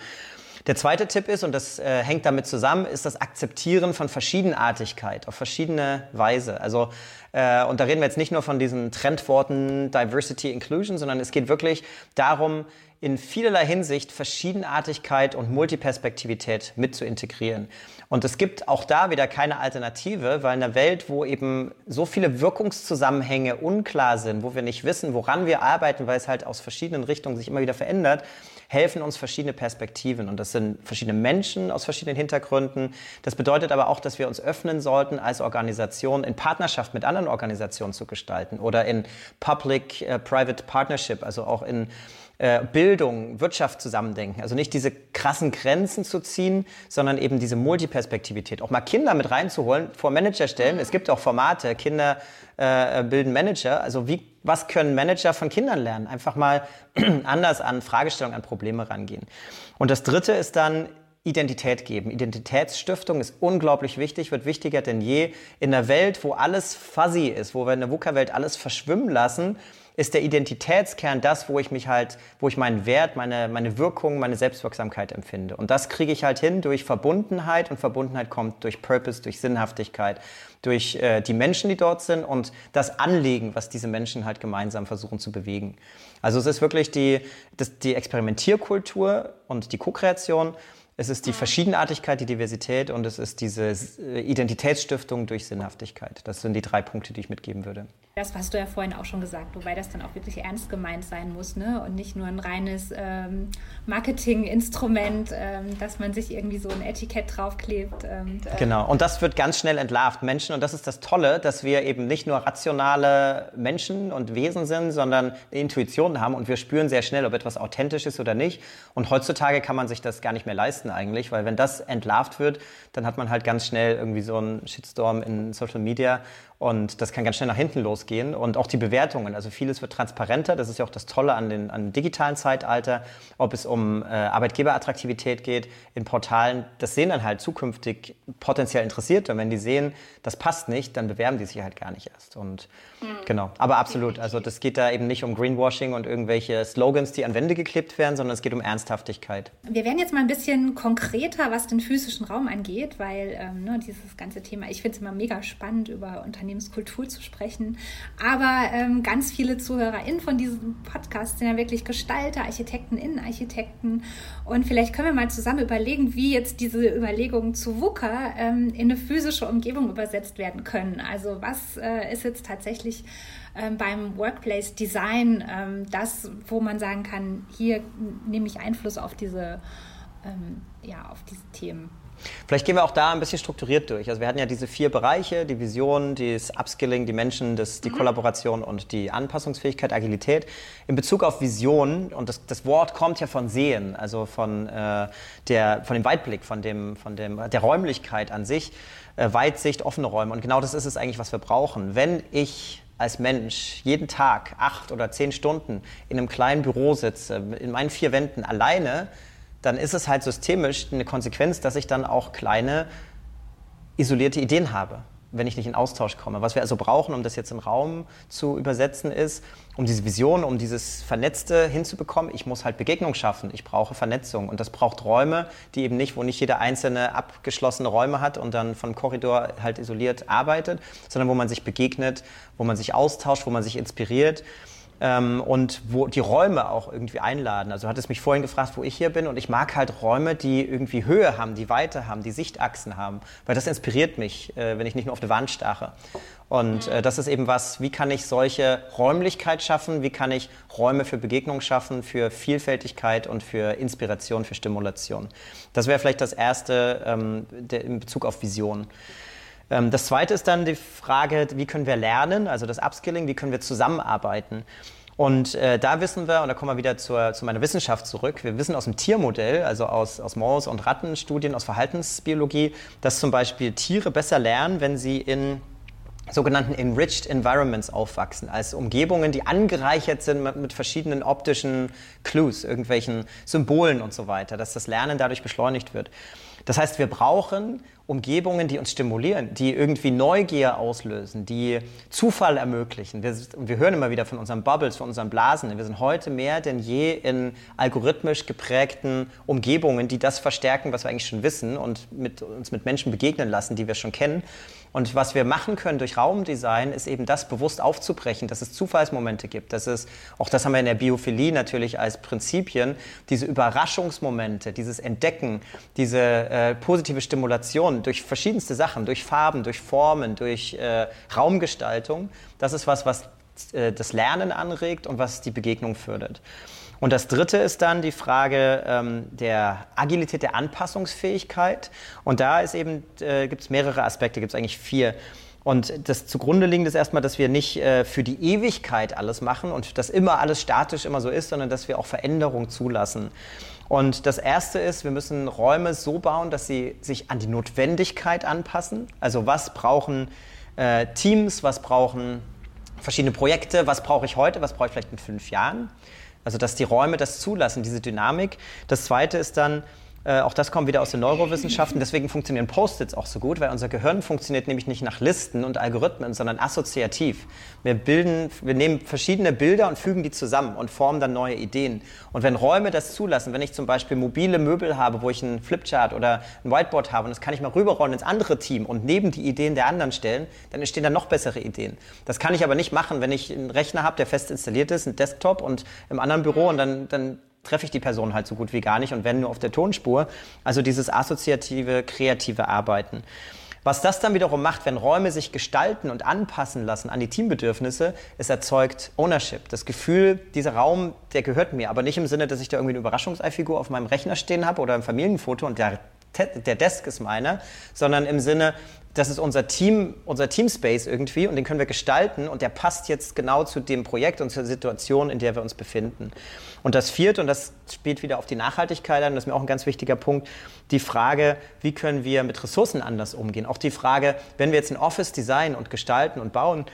Der zweite Tipp ist, und das äh, hängt damit zusammen, ist das Akzeptieren von Verschiedenartigkeit auf verschiedene Weise. Also, äh, und da reden wir jetzt nicht nur von diesen Trendworten Diversity, Inclusion, sondern es geht wirklich darum, in vielerlei Hinsicht Verschiedenartigkeit und Multiperspektivität mit zu integrieren. Und es gibt auch da wieder keine Alternative, weil in einer Welt, wo eben so viele Wirkungszusammenhänge unklar sind, wo wir nicht wissen, woran wir arbeiten, weil es halt aus verschiedenen Richtungen sich immer wieder verändert, helfen uns verschiedene Perspektiven. Und das sind verschiedene Menschen aus verschiedenen Hintergründen. Das bedeutet aber auch, dass wir uns öffnen sollten, als Organisation in Partnerschaft mit anderen Organisationen zu gestalten oder in Public-Private äh, Partnership, also auch in äh, Bildung, Wirtschaft zusammendenken. Also nicht diese krassen Grenzen zu ziehen, sondern eben diese Multiperspektivität. Auch mal Kinder mit reinzuholen, vor Manager stellen. Es gibt auch Formate, Kinder äh, bilden Manager. Also wie, was können Manager von Kindern lernen? Einfach mal [clears throat] anders an Fragestellungen, an Probleme rangehen. Und das Dritte ist dann Identität geben. Identitätsstiftung ist unglaublich wichtig, wird wichtiger denn je. In einer Welt, wo alles fuzzy ist, wo wir in der VUCA-Welt alles verschwimmen lassen, ist der Identitätskern das, wo ich mich halt, wo ich meinen Wert, meine, meine Wirkung, meine Selbstwirksamkeit empfinde. Und das kriege ich halt hin durch Verbundenheit und Verbundenheit kommt durch Purpose, durch Sinnhaftigkeit, durch äh, die Menschen, die dort sind und das Anliegen, was diese Menschen halt gemeinsam versuchen zu bewegen. Also es ist wirklich die, das, die Experimentierkultur und die Co-Kreation es ist die mhm. Verschiedenartigkeit, die Diversität und es ist diese äh, Identitätsstiftung durch Sinnhaftigkeit. Das sind die drei Punkte, die ich mitgeben würde. Das hast du ja vorhin auch schon gesagt, wobei das dann auch wirklich ernst gemeint sein muss ne? und nicht nur ein reines ähm, Marketinginstrument, ähm, dass man sich irgendwie so ein Etikett draufklebt. Und, äh genau, und das wird ganz schnell entlarvt. Menschen, und das ist das Tolle, dass wir eben nicht nur rationale Menschen und Wesen sind, sondern eine Intuition haben und wir spüren sehr schnell, ob etwas authentisch ist oder nicht. Und heutzutage kann man sich das gar nicht mehr leisten eigentlich, weil wenn das entlarvt wird, dann hat man halt ganz schnell irgendwie so einen Shitstorm in Social Media Und das kann ganz schnell nach hinten losgehen. Und auch die Bewertungen. Also vieles wird transparenter. Das ist ja auch das Tolle an, den, an dem digitalen Zeitalter. Ob es um äh, Arbeitgeberattraktivität geht in Portalen, das sehen dann halt zukünftig potenziell Interessierte. Und wenn die sehen, das passt nicht, dann bewerben die sich halt gar nicht erst. Und mhm. genau. Aber absolut. Also das geht da eben nicht um Greenwashing und irgendwelche Slogans, die an Wände geklebt werden, sondern es geht um Ernsthaftigkeit. Wir werden jetzt mal ein bisschen konkreter, was den physischen Raum angeht, weil ähm, ne, dieses ganze Thema, ich finde es immer mega spannend, über Unternehmen Unternehmenskultur zu sprechen. Aber ähm, ganz viele ZuhörerInnen von diesem Podcast sind ja wirklich Gestalter, Architekten, Innenarchitekten. Und vielleicht können wir mal zusammen überlegen, wie jetzt diese Überlegungen zu WUKA ähm, in eine physische Umgebung übersetzt werden können. Also was äh, ist jetzt tatsächlich ähm, beim Workplace Design ähm, das, wo man sagen kann, hier nehme ich Einfluss auf diese, ähm, ja, auf diese Themen. Vielleicht gehen wir auch da ein bisschen strukturiert durch. Also wir hatten ja diese vier Bereiche, die Vision, das Upskilling, die Menschen, das, die mhm. Kollaboration und die Anpassungsfähigkeit, Agilität. In Bezug auf Vision, und das, das Wort kommt ja von Sehen, also von, äh, der, von dem Weitblick, von, dem, von dem, der Räumlichkeit an sich, äh, Weitsicht, offene Räume. Und genau das ist es eigentlich, was wir brauchen. Wenn ich als Mensch jeden Tag acht oder zehn Stunden in einem kleinen Büro sitze, in meinen vier Wänden alleine, dann ist es halt systemisch eine Konsequenz, dass ich dann auch kleine isolierte Ideen habe, wenn ich nicht in Austausch komme. Was wir also brauchen, um das jetzt im Raum zu übersetzen, ist, um diese Vision, um dieses Vernetzte hinzubekommen, ich muss halt Begegnung schaffen. Ich brauche Vernetzung. Und das braucht Räume, die eben nicht, wo nicht jeder einzelne abgeschlossene Räume hat und dann von Korridor halt isoliert arbeitet, sondern wo man sich begegnet, wo man sich austauscht, wo man sich inspiriert ähm, und wo die Räume auch irgendwie einladen. Also du hattest mich vorhin gefragt, wo ich hier bin und ich mag halt Räume, die irgendwie Höhe haben, die Weite haben, die Sichtachsen haben, weil das inspiriert mich, äh, wenn ich nicht nur auf der Wand starre. Und äh, das ist eben was, wie kann ich solche Räumlichkeit schaffen, wie kann ich Räume für Begegnung schaffen, für Vielfältigkeit und für Inspiration, für Stimulation. Das wäre vielleicht das Erste ähm, der, in Bezug auf Vision. Ähm, das zweite ist dann die Frage, wie können wir lernen, also das Upskilling, wie können wir zusammenarbeiten. Und äh, da wissen wir, und da kommen wir wieder zur, zu meiner Wissenschaft zurück, wir wissen aus dem Tiermodell, also aus, aus Maus- und Rattenstudien, aus Verhaltensbiologie, dass zum Beispiel Tiere besser lernen, wenn sie in sogenannten Enriched Environments aufwachsen, als Umgebungen, die angereichert sind mit, mit, verschiedenen optischen Clues, irgendwelchen Symbolen und so weiter, dass das Lernen dadurch beschleunigt wird. Das heißt, wir brauchen Umgebungen, die uns stimulieren, die irgendwie Neugier auslösen, die Zufall ermöglichen. Wir, wir hören immer wieder von unseren Bubbles, von unseren Blasen. Wir sind heute mehr denn je in algorithmisch geprägten Umgebungen, die das verstärken, was wir eigentlich schon wissen und mit, uns mit Menschen begegnen lassen, die wir schon kennen. Und was wir machen können durch Raumdesign, ist eben das bewusst aufzubrechen, dass es Zufallsmomente gibt, dass es, auch das haben wir in der Biophilie natürlich als Prinzipien, diese Überraschungsmomente, dieses Entdecken, diese äh, positive Stimulation durch verschiedenste Sachen, durch Farben, durch Formen, durch äh, Raumgestaltung, das ist was, was äh, das Lernen anregt und was die Begegnung fördert. Und das Dritte ist dann die Frage ähm, der Agilität, der Anpassungsfähigkeit. Und da äh, gibt es mehrere Aspekte, gibt es eigentlich vier. Und das zugrunde liegende ist erstmal, dass wir nicht äh, für die Ewigkeit alles machen und dass immer alles statisch immer so ist, sondern dass wir auch Veränderung zulassen. Und das Erste ist, wir müssen Räume so bauen, dass sie sich an die Notwendigkeit anpassen. Also was brauchen äh, Teams, was brauchen verschiedene Projekte, was brauche ich heute, was brauche ich vielleicht in fünf Jahren. Also dass die Räume das zulassen, diese Dynamik. Das Zweite ist dann, äh, auch das kommt wieder aus den Neurowissenschaften. Deswegen funktionieren Post-its auch so gut, weil unser Gehirn funktioniert nämlich nicht nach Listen und Algorithmen, sondern assoziativ. Wir bilden, wir nehmen verschiedene Bilder und fügen die zusammen und formen dann neue Ideen. Und wenn Räume das zulassen, wenn ich zum Beispiel mobile Möbel habe, wo ich einen Flipchart oder ein Whiteboard habe und das kann ich mal rüberrollen ins andere Team und neben die Ideen der anderen stellen, dann entstehen da noch bessere Ideen. Das kann ich aber nicht machen, wenn ich einen Rechner habe, der fest installiert ist, einen Desktop und im anderen Büro und dann, dann treffe ich die Person halt so gut wie gar nicht und wenn nur auf der Tonspur. Also dieses assoziative, kreative Arbeiten. Was das dann wiederum macht, wenn Räume sich gestalten und anpassen lassen an die Teambedürfnisse, es erzeugt Ownership. Das Gefühl, dieser Raum, der gehört mir, aber nicht im Sinne, dass ich da irgendwie eine Überraschungseifigur auf meinem Rechner stehen habe oder ein Familienfoto und der der Desk ist meiner, sondern im Sinne, das ist unser Team, unser Teamspace irgendwie und den können wir gestalten und der passt jetzt genau zu dem Projekt und zur Situation, in der wir uns befinden. Und das vierte, und das spielt wieder auf die Nachhaltigkeit an, das ist mir auch ein ganz wichtiger Punkt, die Frage, wie können wir mit Ressourcen anders umgehen? Auch die Frage, wenn wir jetzt ein Office designen und gestalten und bauen,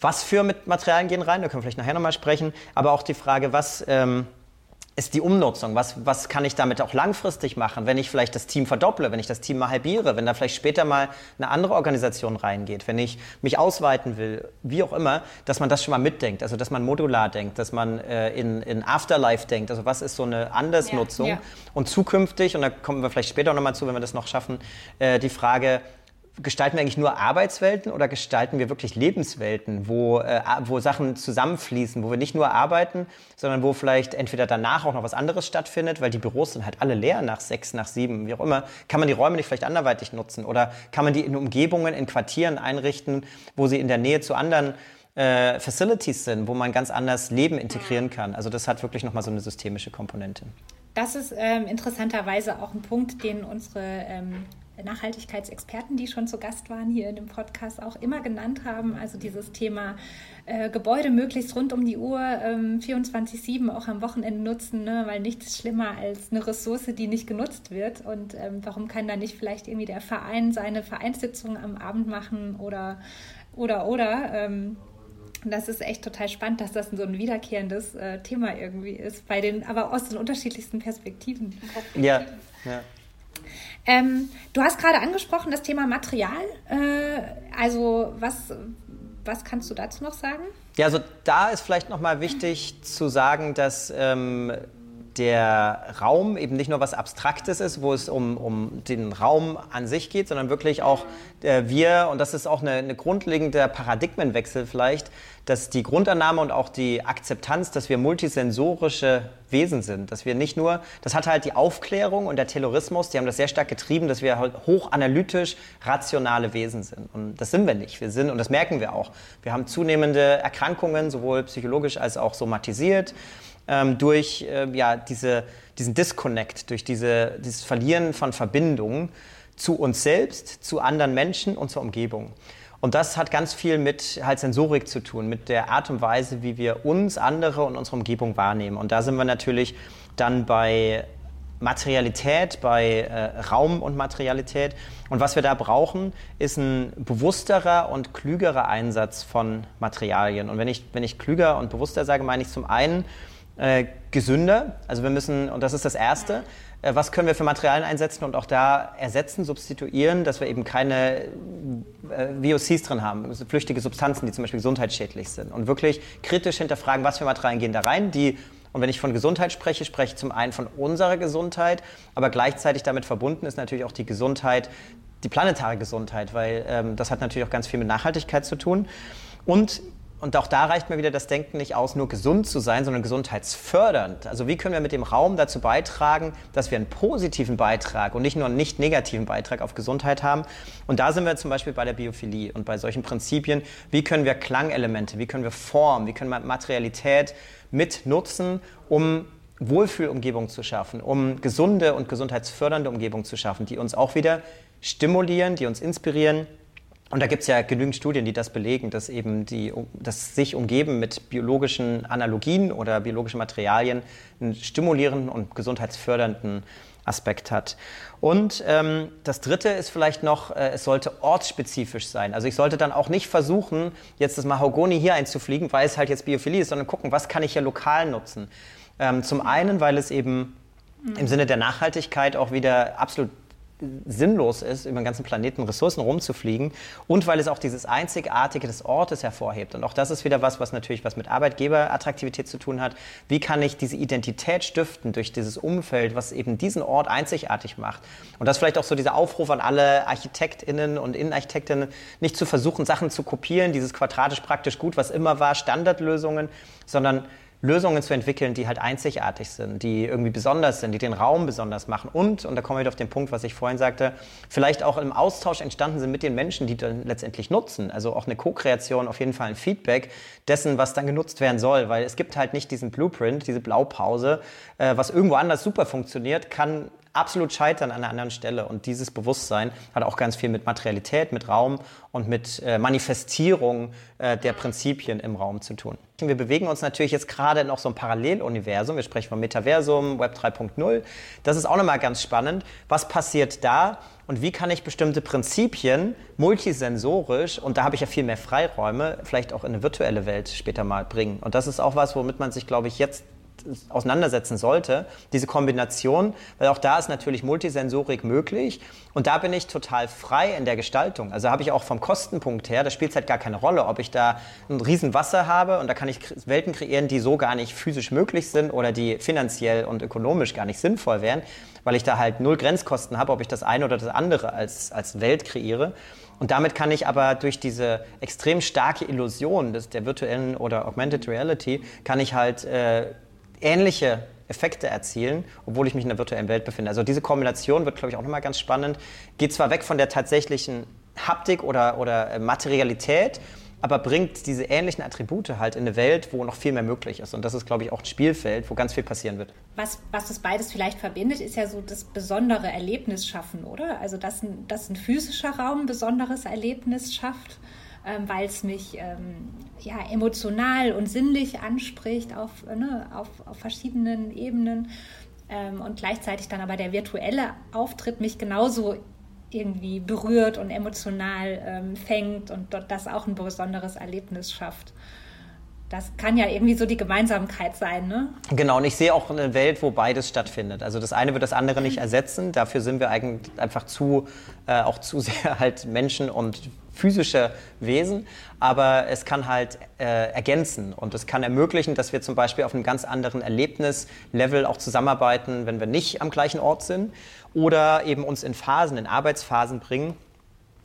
was für Materialien gehen rein, da können wir vielleicht nachher nochmal sprechen, aber auch die Frage, was... Ähm, ist die Umnutzung. Was, was kann ich damit auch langfristig machen, wenn ich vielleicht das Team verdopple, wenn ich das Team mal halbiere, wenn da vielleicht später mal eine andere Organisation reingeht, wenn ich mich ausweiten will, wie auch immer, dass man das schon mal mitdenkt. Also, dass man modular denkt, dass man äh, in, in Afterlife denkt. Also, was ist so eine Andersnutzung? Ja, ja. Und zukünftig, und da kommen wir vielleicht später nochmal zu, wenn wir das noch schaffen, äh, die Frage, gestalten wir eigentlich nur Arbeitswelten oder gestalten wir wirklich Lebenswelten, wo, äh, wo Sachen zusammenfließen, wo wir nicht nur arbeiten, sondern wo vielleicht entweder danach auch noch was anderes stattfindet, weil die Büros sind halt alle leer nach sechs, nach sieben, wie auch immer. Kann man die Räume nicht vielleicht anderweitig nutzen oder kann man die in Umgebungen, in Quartieren einrichten, wo sie in der Nähe zu anderen äh, Facilities sind, wo man ganz anders Leben integrieren kann. Also das hat wirklich nochmal so eine systemische Komponente. Das ist ähm, interessanterweise auch ein Punkt, den unsere ähm, Nachhaltigkeitsexperten, die schon zu Gast waren hier in dem Podcast, auch immer genannt haben. Also dieses Thema äh, Gebäude möglichst rund um die Uhr, ähm, 24-7 auch am Wochenende nutzen, ne? weil nichts ist schlimmer als eine Ressource, die nicht genutzt wird. Und ähm, warum kann da nicht vielleicht irgendwie der Verein seine Vereinssitzung am Abend machen oder, oder, oder? Ähm, das ist echt total spannend, dass das so ein wiederkehrendes äh, Thema irgendwie ist, bei den, aber aus den unterschiedlichsten Perspektiven. Ja, ja. Ähm, du hast gerade angesprochen das Thema Material. Äh, also was, was kannst du dazu noch sagen? Ja, also da ist vielleicht nochmal wichtig zu sagen, dass ähm, der Raum eben nicht nur was Abstraktes ist, wo es um, um den Raum an sich geht, sondern wirklich auch äh, wir, und das ist auch eine, eine grundlegende Paradigmenwechsel vielleicht, dass die Grundannahme und auch die Akzeptanz, dass wir multisensorische Wesen sind, dass wir nicht nur, das hat halt die Aufklärung und der Terrorismus, die haben das sehr stark getrieben, dass wir halt hochanalytisch rationale Wesen sind. Und das sind wir nicht. Wir sind, und das merken wir auch, wir haben zunehmende Erkrankungen, sowohl psychologisch als auch somatisiert ähm, durch äh, ja, diese, diesen Disconnect, durch diese, dieses Verlieren von Verbindungen zu uns selbst, zu anderen Menschen und zur Umgebung. Und das hat ganz viel mit halt Sensorik zu tun, mit der Art und Weise, wie wir uns, andere und unsere Umgebung wahrnehmen. Und da sind wir natürlich dann bei Materialität, bei äh, Raum und Materialität. Und was wir da brauchen, ist ein bewussterer und klügerer Einsatz von Materialien. Und wenn ich, wenn ich klüger und bewusster sage, meine ich zum einen, äh, gesünder. Also wir müssen, und das ist das Erste, äh, was können wir für Materialien einsetzen und auch da ersetzen, substituieren, dass wir eben keine äh, VOCs drin haben, also flüchtige Substanzen, die zum Beispiel gesundheitsschädlich sind. Und wirklich kritisch hinterfragen, was für Materialien gehen da rein, die und wenn ich von Gesundheit spreche, spreche ich zum einen von unserer Gesundheit, aber gleichzeitig damit verbunden ist natürlich auch die Gesundheit, die planetare Gesundheit, weil ähm, das hat natürlich auch ganz viel mit Nachhaltigkeit zu tun. Und und auch da reicht mir wieder das Denken nicht aus, nur gesund zu sein, sondern gesundheitsfördernd. Also wie können wir mit dem Raum dazu beitragen, dass wir einen positiven Beitrag und nicht nur einen nicht negativen Beitrag auf Gesundheit haben. Und da sind wir zum Beispiel bei der Biophilie und bei solchen Prinzipien. Wie können wir Klangelemente, wie können wir Form, wie können wir Materialität mit nutzen, um Wohlfühlumgebung zu schaffen, um gesunde und gesundheitsfördernde Umgebung zu schaffen, die uns auch wieder stimulieren, die uns inspirieren und da gibt es ja genügend Studien, die das belegen, dass eben die, das sich umgeben mit biologischen Analogien oder biologischen Materialien einen stimulierenden und gesundheitsfördernden Aspekt hat. Und ähm, das Dritte ist vielleicht noch, äh, es sollte ortsspezifisch sein. Also ich sollte dann auch nicht versuchen, jetzt das Mahagoni hier einzufliegen, weil es halt jetzt Biophilie ist, sondern gucken, was kann ich hier lokal nutzen. Ähm, zum einen, weil es eben im Sinne der Nachhaltigkeit auch wieder absolut sinnlos ist, über den ganzen Planeten Ressourcen rumzufliegen und weil es auch dieses Einzigartige des Ortes hervorhebt. Und auch das ist wieder was, was natürlich was mit Arbeitgeberattraktivität zu tun hat. Wie kann ich diese Identität stiften durch dieses Umfeld, was eben diesen Ort einzigartig macht? Und das vielleicht auch so dieser Aufruf an alle ArchitektInnen und Innenarchitektinnen, nicht zu versuchen, Sachen zu kopieren, dieses quadratisch praktisch gut, was immer war, Standardlösungen, sondern Lösungen zu entwickeln, die halt einzigartig sind, die irgendwie besonders sind, die den Raum besonders machen und, und da kommen wir wieder auf den Punkt, was ich vorhin sagte, vielleicht auch im Austausch entstanden sind mit den Menschen, die dann letztendlich nutzen. Also auch eine Co-Kreation, auf jeden Fall ein Feedback dessen, was dann genutzt werden soll, weil es gibt halt nicht diesen Blueprint, diese Blaupause, äh, was irgendwo anders super funktioniert, kann absolut scheitern an einer anderen Stelle. Und dieses Bewusstsein hat auch ganz viel mit Materialität, mit Raum und mit äh, Manifestierung äh, der Prinzipien im Raum zu tun. Wir bewegen uns natürlich jetzt gerade noch so ein Paralleluniversum. Wir sprechen vom Metaversum, Web 3.0. Das ist auch nochmal ganz spannend. Was passiert da? Und wie kann ich bestimmte Prinzipien multisensorisch, und da habe ich ja viel mehr Freiräume, vielleicht auch in eine virtuelle Welt später mal bringen? Und das ist auch was, womit man sich, glaube ich, jetzt auseinandersetzen sollte, diese Kombination, weil auch da ist natürlich Multisensorik möglich und da bin ich total frei in der Gestaltung. Also habe ich auch vom Kostenpunkt her, da spielt es halt gar keine Rolle, ob ich da ein riesen Wasser habe und da kann ich Welten kreieren, die so gar nicht physisch möglich sind oder die finanziell und ökonomisch gar nicht sinnvoll wären, weil ich da halt null Grenzkosten habe, ob ich das eine oder das andere als, als Welt kreiere. Und damit kann ich aber durch diese extrem starke Illusion des, der virtuellen oder Augmented Reality, kann ich halt äh, ähnliche Effekte erzielen, obwohl ich mich in der virtuellen Welt befinde. Also diese Kombination wird, glaube ich, auch nochmal ganz spannend. Geht zwar weg von der tatsächlichen Haptik oder, oder äh, Materialität, aber bringt diese ähnlichen Attribute halt in eine Welt, wo noch viel mehr möglich ist. Und das ist, glaube ich, auch ein Spielfeld, wo ganz viel passieren wird. Was, was das beides vielleicht verbindet, ist ja so das besondere Erlebnis schaffen, oder? Also, dass ein, dass ein physischer Raum ein besonderes Erlebnis schafft ähm, weil es mich ähm, ja, emotional und sinnlich anspricht auf, ne, auf, auf verschiedenen Ebenen. Ähm, und gleichzeitig dann aber der virtuelle Auftritt mich genauso irgendwie berührt und emotional ähm, fängt und das auch ein besonderes Erlebnis schafft. Das kann ja irgendwie so die Gemeinsamkeit sein, ne? Genau, und ich sehe auch eine Welt, wo beides stattfindet. Also das eine wird das andere nicht ersetzen. Dafür sind wir eigentlich einfach zu, äh, auch zu [laughs] sehr halt Menschen und physische Wesen, aber es kann halt äh, ergänzen und es kann ermöglichen, dass wir zum Beispiel auf einem ganz anderen Erlebnislevel auch zusammenarbeiten, wenn wir nicht am gleichen Ort sind oder eben uns in Phasen, in Arbeitsphasen bringen,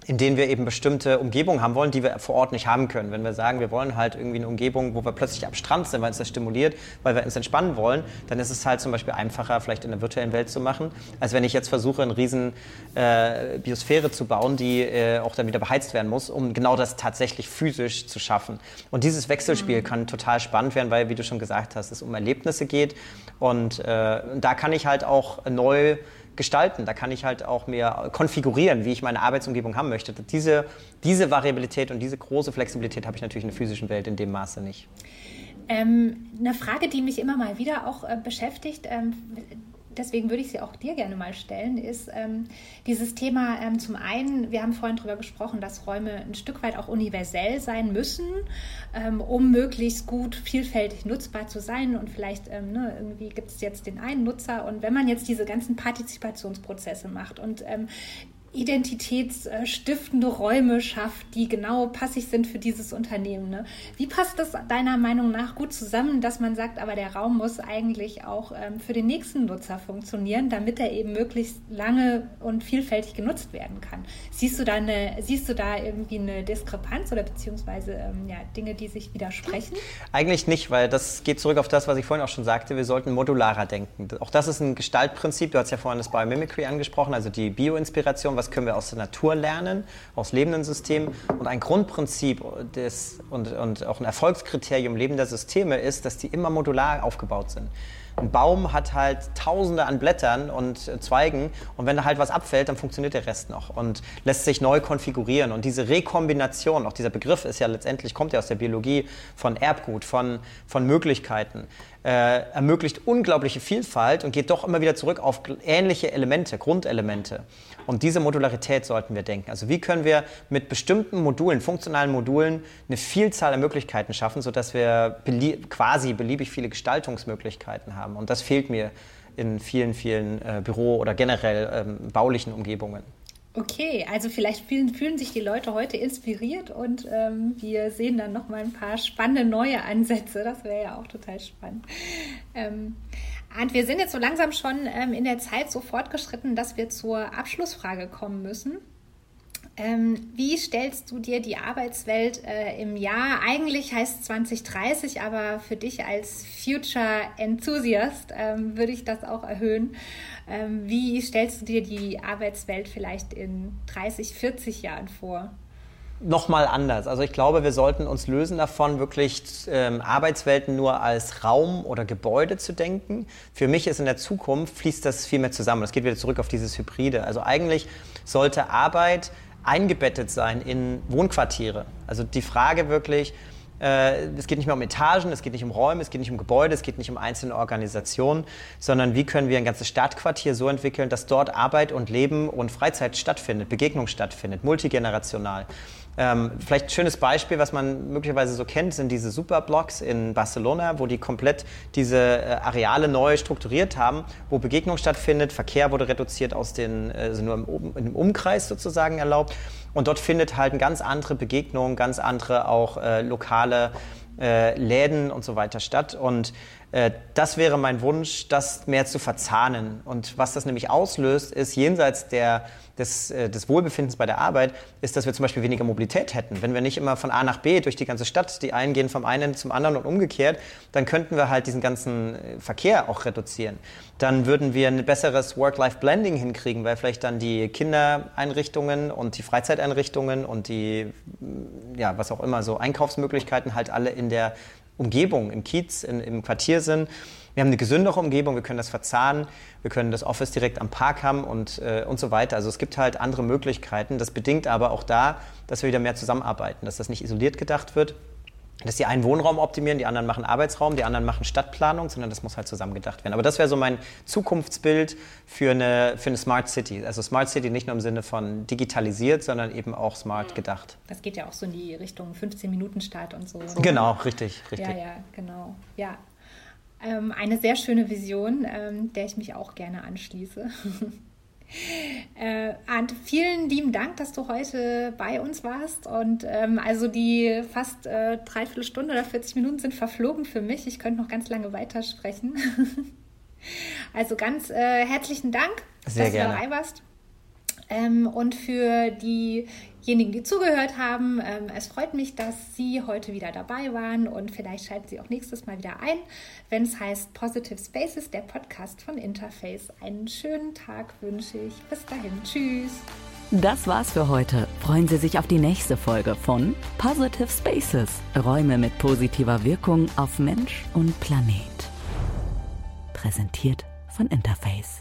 in denen wir eben bestimmte Umgebungen haben wollen, die wir vor Ort nicht haben können. Wenn wir sagen, wir wollen halt irgendwie eine Umgebung, wo wir plötzlich am Strand sind, weil uns das stimuliert, weil wir uns entspannen wollen, dann ist es halt zum Beispiel einfacher, vielleicht in der virtuellen Welt zu machen, als wenn ich jetzt versuche, eine riesen äh, Biosphäre zu bauen, die äh, auch dann wieder beheizt werden muss, um genau das tatsächlich physisch zu schaffen. Und dieses Wechselspiel mhm. kann total spannend werden, weil, wie du schon gesagt hast, es um Erlebnisse geht. Und äh, da kann ich halt auch neu gestalten. Da kann ich halt auch mehr konfigurieren, wie ich meine Arbeitsumgebung haben möchte. Diese, diese Variabilität und diese große Flexibilität habe ich natürlich in der physischen Welt in dem Maße nicht. Ähm, eine Frage, die mich immer mal wieder auch äh, beschäftigt, ähm, deswegen würde ich sie auch dir gerne mal stellen, ist ähm, dieses Thema ähm, zum einen, wir haben vorhin darüber gesprochen, dass Räume ein Stück weit auch universell sein müssen, ähm, um möglichst gut vielfältig nutzbar zu sein. Und vielleicht ähm, ne, irgendwie gibt es jetzt den einen Nutzer und wenn man jetzt diese ganzen Partizipationsprozesse macht und ähm, identitätsstiftende Räume schafft, die genau passig sind für dieses Unternehmen. Ne? Wie passt das deiner Meinung nach gut zusammen, dass man sagt, aber der Raum muss eigentlich auch ähm, für den nächsten Nutzer funktionieren, damit er eben möglichst lange und vielfältig genutzt werden kann? Siehst du da, eine, siehst du da irgendwie eine Diskrepanz oder beziehungsweise ähm, ja, Dinge, die sich widersprechen? Eigentlich nicht, weil das geht zurück auf das, was ich vorhin auch schon sagte. Wir sollten modularer denken. Auch das ist ein Gestaltprinzip. Du hast ja vorhin das Biomimicry angesprochen, also die Bioinspiration was können wir aus der Natur lernen, aus lebenden Systemen. Und ein Grundprinzip des, und, und auch ein Erfolgskriterium lebender Systeme ist, dass die immer modular aufgebaut sind. Ein Baum hat halt Tausende an Blättern und Zweigen und wenn da halt was abfällt, dann funktioniert der Rest noch und lässt sich neu konfigurieren. Und diese Rekombination, auch dieser Begriff ist ja letztendlich, kommt ja aus der Biologie von Erbgut, von, von Möglichkeiten, äh, ermöglicht unglaubliche Vielfalt und geht doch immer wieder zurück auf ähnliche Elemente, Grundelemente. Und diese Modularität sollten wir denken. Also wie können wir mit bestimmten Modulen, funktionalen Modulen, eine Vielzahl an Möglichkeiten schaffen, sodass wir belie quasi beliebig viele Gestaltungsmöglichkeiten haben. Und das fehlt mir in vielen, vielen äh, Büro- oder generell ähm, baulichen Umgebungen. Okay, also vielleicht fühlen, fühlen sich die Leute heute inspiriert und ähm, wir sehen dann noch mal ein paar spannende neue Ansätze. Das wäre ja auch total spannend. Ähm, und wir sind jetzt so langsam schon ähm, in der Zeit so fortgeschritten, dass wir zur Abschlussfrage kommen müssen. Ähm, wie stellst du dir die Arbeitswelt äh, im Jahr? Eigentlich heißt es 2030, aber für dich als Future Enthusiast ähm, würde ich das auch erhöhen. Ähm, wie stellst du dir die Arbeitswelt vielleicht in 30, 40 Jahren vor? nochmal anders. Also ich glaube, wir sollten uns lösen davon, wirklich ähm, Arbeitswelten nur als Raum oder Gebäude zu denken. Für mich ist in der Zukunft, fließt das viel mehr zusammen. Das geht wieder zurück auf dieses Hybride. Also eigentlich sollte Arbeit eingebettet sein in Wohnquartiere. Also die Frage wirklich, es geht nicht mehr um Etagen, es geht nicht um Räume, es geht nicht um Gebäude, es geht nicht um einzelne Organisationen, sondern wie können wir ein ganzes Stadtquartier so entwickeln, dass dort Arbeit und Leben und Freizeit stattfindet, Begegnung stattfindet, multigenerational. Ähm, vielleicht ein schönes Beispiel, was man möglicherweise so kennt, sind diese Superblocks in Barcelona, wo die komplett diese äh, Areale neu strukturiert haben, wo Begegnung stattfindet, Verkehr wurde reduziert aus den, also nur im, im Umkreis sozusagen erlaubt. Und dort findet halt eine ganz andere Begegnung, ganz andere auch äh, lokale äh, Läden und so weiter statt. Und das wäre mein Wunsch, das mehr zu verzahnen. Und was das nämlich auslöst, ist jenseits der, des, äh, des Wohlbefindens bei der Arbeit, ist, dass wir zum Beispiel weniger Mobilität hätten. Wenn wir nicht immer von A nach B durch die ganze Stadt, die einen gehen vom einen zum anderen und umgekehrt, dann könnten wir halt diesen ganzen äh, Verkehr auch reduzieren. Dann würden wir ein besseres Work-Life-Blending hinkriegen, weil vielleicht dann die Kindereinrichtungen und die Freizeiteinrichtungen und die, ja, was auch immer, so Einkaufsmöglichkeiten halt alle in der Umgebung, im Kiez, in, im Quartier sind. Wir haben eine gesündere Umgebung, wir können das verzahnen, wir können das Office direkt am Park haben und, äh, und so weiter. Also es gibt halt andere Möglichkeiten. Das bedingt aber auch da, dass wir wieder mehr zusammenarbeiten, dass das nicht isoliert gedacht wird, dass die einen Wohnraum optimieren, die anderen machen Arbeitsraum, die anderen machen Stadtplanung, sondern das muss halt zusammen gedacht werden. Aber das wäre so mein Zukunftsbild für eine, für eine Smart City. Also Smart City nicht nur im Sinne von digitalisiert, sondern eben auch smart gedacht. Das geht ja auch so in die Richtung 15-Minuten-Start und so. Genau, richtig, richtig. Ja, ja, genau. Ja. Ähm, eine sehr schöne Vision, ähm, der ich mich auch gerne anschließe. [laughs] Äh, Arndt, vielen lieben Dank, dass du heute bei uns warst. Und ähm, also die fast äh, dreiviertel Stunde oder 40 Minuten sind verflogen für mich. Ich könnte noch ganz lange weitersprechen. [laughs] also ganz äh, herzlichen Dank, Sehr dass gerne. du dabei warst. Ähm, und für diejenigen, die zugehört haben, ähm, es freut mich, dass Sie heute wieder dabei waren und vielleicht schalten Sie auch nächstes Mal wieder ein, wenn es heißt Positive Spaces, der Podcast von Interface. Einen schönen Tag wünsche ich. Bis dahin. Tschüss. Das war's für heute. Freuen Sie sich auf die nächste Folge von Positive Spaces. Räume mit positiver Wirkung auf Mensch und Planet. Präsentiert von Interface.